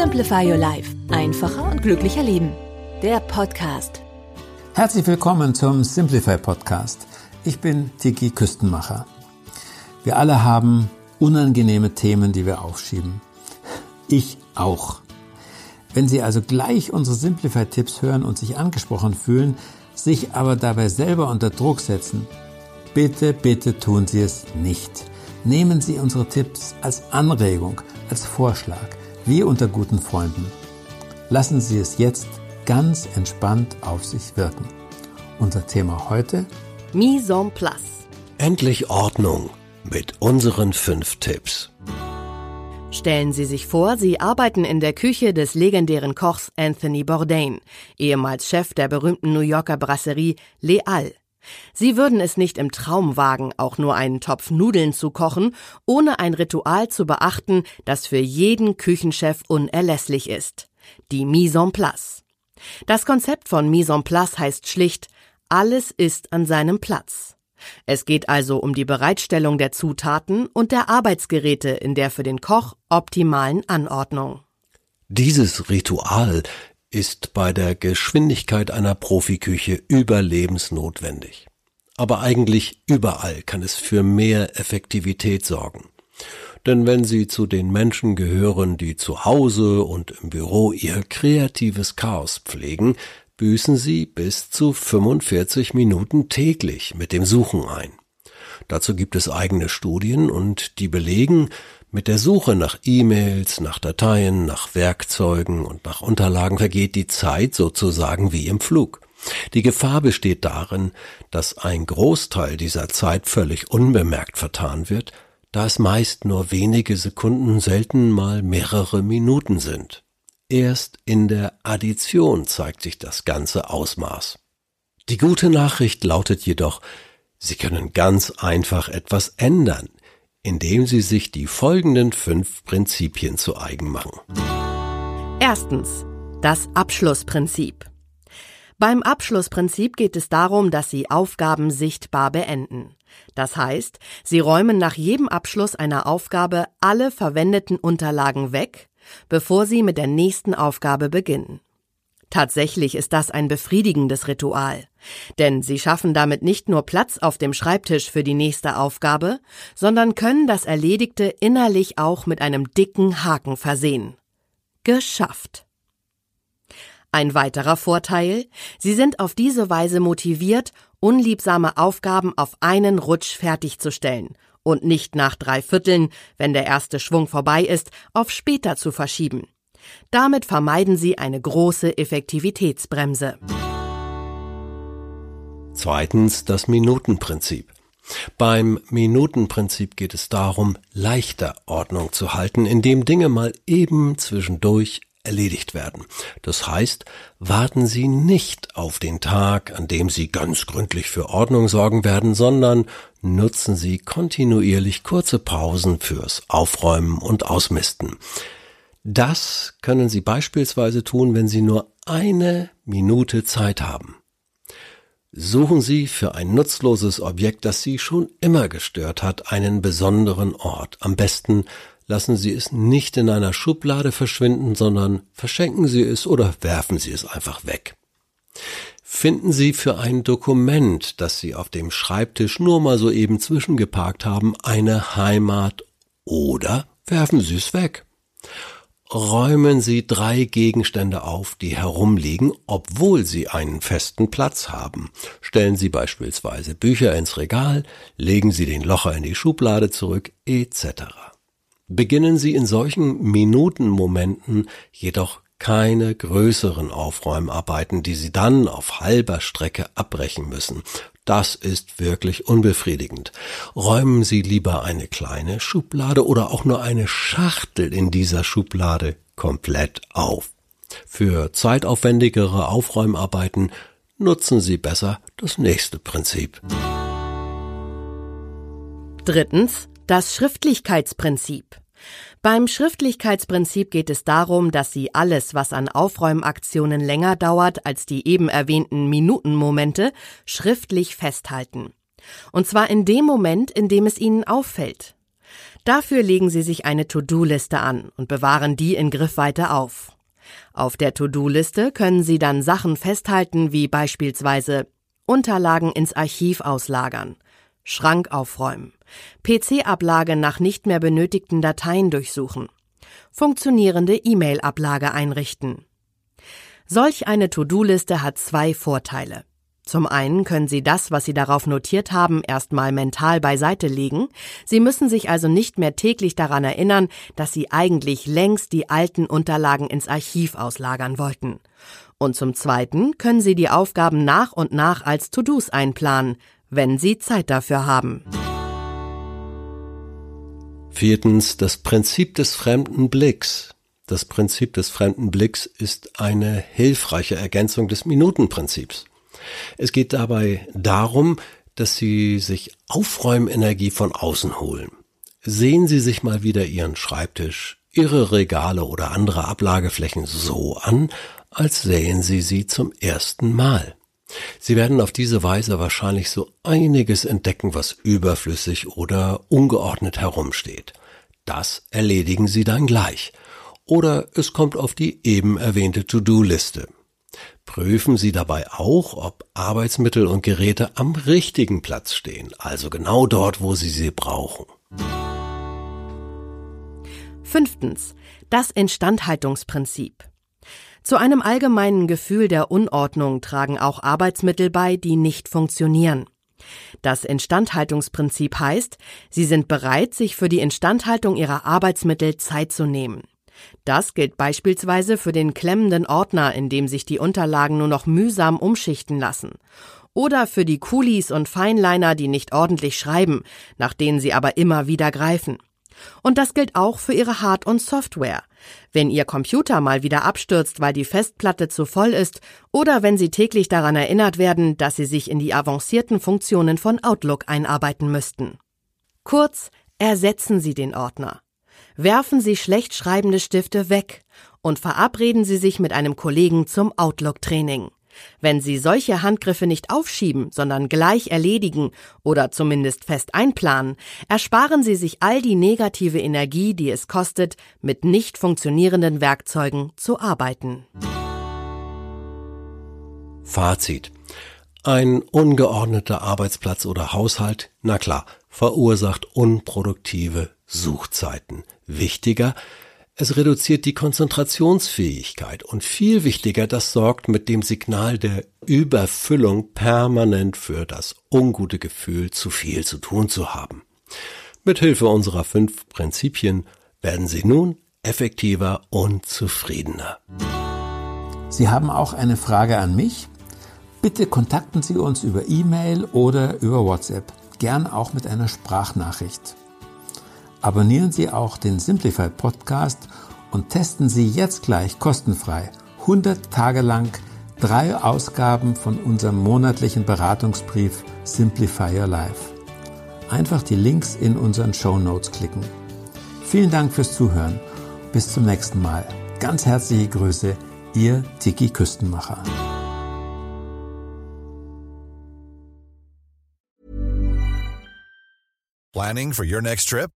Simplify Your Life. Einfacher und glücklicher Leben. Der Podcast. Herzlich willkommen zum Simplify Podcast. Ich bin Tiki Küstenmacher. Wir alle haben unangenehme Themen, die wir aufschieben. Ich auch. Wenn Sie also gleich unsere Simplify-Tipps hören und sich angesprochen fühlen, sich aber dabei selber unter Druck setzen, bitte, bitte tun Sie es nicht. Nehmen Sie unsere Tipps als Anregung, als Vorschlag, wie unter guten Freunden. Lassen Sie es jetzt ganz entspannt auf sich wirken. Unser Thema heute? Mise en place. Endlich Ordnung mit unseren fünf Tipps. Stellen Sie sich vor, Sie arbeiten in der Küche des legendären Kochs Anthony Bourdain, ehemals Chef der berühmten New Yorker Brasserie Les Halles. Sie würden es nicht im Traum wagen, auch nur einen Topf Nudeln zu kochen, ohne ein Ritual zu beachten, das für jeden Küchenchef unerlässlich ist. Die Mise en place. Das Konzept von Mise en place heißt schlicht, alles ist an seinem Platz. Es geht also um die Bereitstellung der Zutaten und der Arbeitsgeräte in der für den Koch optimalen Anordnung. Dieses Ritual ist bei der Geschwindigkeit einer Profiküche überlebensnotwendig. Aber eigentlich überall kann es für mehr Effektivität sorgen. Denn wenn Sie zu den Menschen gehören, die zu Hause und im Büro ihr kreatives Chaos pflegen, büßen Sie bis zu 45 Minuten täglich mit dem Suchen ein. Dazu gibt es eigene Studien und die belegen, mit der Suche nach E-Mails, nach Dateien, nach Werkzeugen und nach Unterlagen vergeht die Zeit sozusagen wie im Flug. Die Gefahr besteht darin, dass ein Großteil dieser Zeit völlig unbemerkt vertan wird, da es meist nur wenige Sekunden, selten mal mehrere Minuten sind. Erst in der Addition zeigt sich das ganze Ausmaß. Die gute Nachricht lautet jedoch, Sie können ganz einfach etwas ändern, indem Sie sich die folgenden fünf Prinzipien zu eigen machen. Erstens. Das Abschlussprinzip. Beim Abschlussprinzip geht es darum, dass Sie Aufgaben sichtbar beenden. Das heißt, Sie räumen nach jedem Abschluss einer Aufgabe alle verwendeten Unterlagen weg, bevor Sie mit der nächsten Aufgabe beginnen. Tatsächlich ist das ein befriedigendes Ritual, denn Sie schaffen damit nicht nur Platz auf dem Schreibtisch für die nächste Aufgabe, sondern können das Erledigte innerlich auch mit einem dicken Haken versehen. Geschafft. Ein weiterer Vorteil, Sie sind auf diese Weise motiviert, unliebsame Aufgaben auf einen Rutsch fertigzustellen und nicht nach drei Vierteln, wenn der erste Schwung vorbei ist, auf später zu verschieben. Damit vermeiden Sie eine große Effektivitätsbremse. Zweitens das Minutenprinzip. Beim Minutenprinzip geht es darum, leichter Ordnung zu halten, indem Dinge mal eben zwischendurch erledigt werden. Das heißt, warten Sie nicht auf den Tag, an dem Sie ganz gründlich für Ordnung sorgen werden, sondern nutzen Sie kontinuierlich kurze Pausen fürs Aufräumen und Ausmisten. Das können Sie beispielsweise tun, wenn Sie nur eine Minute Zeit haben. Suchen Sie für ein nutzloses Objekt, das Sie schon immer gestört hat, einen besonderen Ort. Am besten lassen Sie es nicht in einer Schublade verschwinden, sondern verschenken Sie es oder werfen Sie es einfach weg. Finden Sie für ein Dokument, das Sie auf dem Schreibtisch nur mal so eben zwischengeparkt haben, eine Heimat oder werfen Sie es weg. Räumen Sie drei Gegenstände auf, die herumliegen, obwohl sie einen festen Platz haben. Stellen Sie beispielsweise Bücher ins Regal, legen Sie den Locher in die Schublade zurück, etc. Beginnen Sie in solchen Minutenmomenten jedoch keine größeren Aufräumarbeiten, die Sie dann auf halber Strecke abbrechen müssen. Das ist wirklich unbefriedigend. Räumen Sie lieber eine kleine Schublade oder auch nur eine Schachtel in dieser Schublade komplett auf. Für zeitaufwendigere Aufräumarbeiten nutzen Sie besser das nächste Prinzip. Drittens, das Schriftlichkeitsprinzip. Beim Schriftlichkeitsprinzip geht es darum, dass Sie alles, was an Aufräumaktionen länger dauert als die eben erwähnten Minutenmomente, schriftlich festhalten. Und zwar in dem Moment, in dem es Ihnen auffällt. Dafür legen Sie sich eine To-Do-Liste an und bewahren die in Griffweite auf. Auf der To-Do-Liste können Sie dann Sachen festhalten wie beispielsweise Unterlagen ins Archiv auslagern, Schrank aufräumen, PC-Ablage nach nicht mehr benötigten Dateien durchsuchen, funktionierende E-Mail-Ablage einrichten. Solch eine To-Do-Liste hat zwei Vorteile. Zum einen können Sie das, was Sie darauf notiert haben, erstmal mental beiseite legen. Sie müssen sich also nicht mehr täglich daran erinnern, dass Sie eigentlich längst die alten Unterlagen ins Archiv auslagern wollten. Und zum zweiten können Sie die Aufgaben nach und nach als To-Dos einplanen, wenn Sie Zeit dafür haben. Viertens, das Prinzip des fremden Blicks. Das Prinzip des fremden Blicks ist eine hilfreiche Ergänzung des Minutenprinzips. Es geht dabei darum, dass Sie sich Aufräumenergie von außen holen. Sehen Sie sich mal wieder Ihren Schreibtisch, Ihre Regale oder andere Ablageflächen so an, als sähen Sie sie zum ersten Mal. Sie werden auf diese Weise wahrscheinlich so einiges entdecken, was überflüssig oder ungeordnet herumsteht. Das erledigen Sie dann gleich. Oder es kommt auf die eben erwähnte To-Do-Liste. Prüfen Sie dabei auch, ob Arbeitsmittel und Geräte am richtigen Platz stehen, also genau dort, wo Sie sie brauchen. Fünftens. Das Instandhaltungsprinzip. Zu einem allgemeinen Gefühl der Unordnung tragen auch Arbeitsmittel bei, die nicht funktionieren. Das Instandhaltungsprinzip heißt, Sie sind bereit, sich für die Instandhaltung Ihrer Arbeitsmittel Zeit zu nehmen. Das gilt beispielsweise für den klemmenden Ordner, in dem sich die Unterlagen nur noch mühsam umschichten lassen. Oder für die Coolies und Feinliner, die nicht ordentlich schreiben, nach denen sie aber immer wieder greifen. Und das gilt auch für Ihre Hard- und Software. Wenn Ihr Computer mal wieder abstürzt, weil die Festplatte zu voll ist, oder wenn Sie täglich daran erinnert werden, dass Sie sich in die avancierten Funktionen von Outlook einarbeiten müssten. Kurz, ersetzen Sie den Ordner. Werfen Sie schlecht schreibende Stifte weg und verabreden Sie sich mit einem Kollegen zum Outlook-Training. Wenn Sie solche Handgriffe nicht aufschieben, sondern gleich erledigen oder zumindest fest einplanen, ersparen Sie sich all die negative Energie, die es kostet, mit nicht funktionierenden Werkzeugen zu arbeiten. Fazit. Ein ungeordneter Arbeitsplatz oder Haushalt, na klar, verursacht unproduktive Suchzeiten. Wichtiger, es reduziert die Konzentrationsfähigkeit und viel wichtiger, das sorgt mit dem Signal der Überfüllung permanent für das ungute Gefühl, zu viel zu tun zu haben. Mit Hilfe unserer fünf Prinzipien werden Sie nun effektiver und zufriedener. Sie haben auch eine Frage an mich? Bitte kontakten Sie uns über E-Mail oder über WhatsApp, gern auch mit einer Sprachnachricht. Abonnieren Sie auch den Simplify Podcast und testen Sie jetzt gleich kostenfrei 100 Tage lang drei Ausgaben von unserem monatlichen Beratungsbrief Simplify Your Life. Einfach die Links in unseren Show Notes klicken. Vielen Dank fürs Zuhören. Bis zum nächsten Mal. Ganz herzliche Grüße, Ihr Tiki Küstenmacher. Planning for your next trip?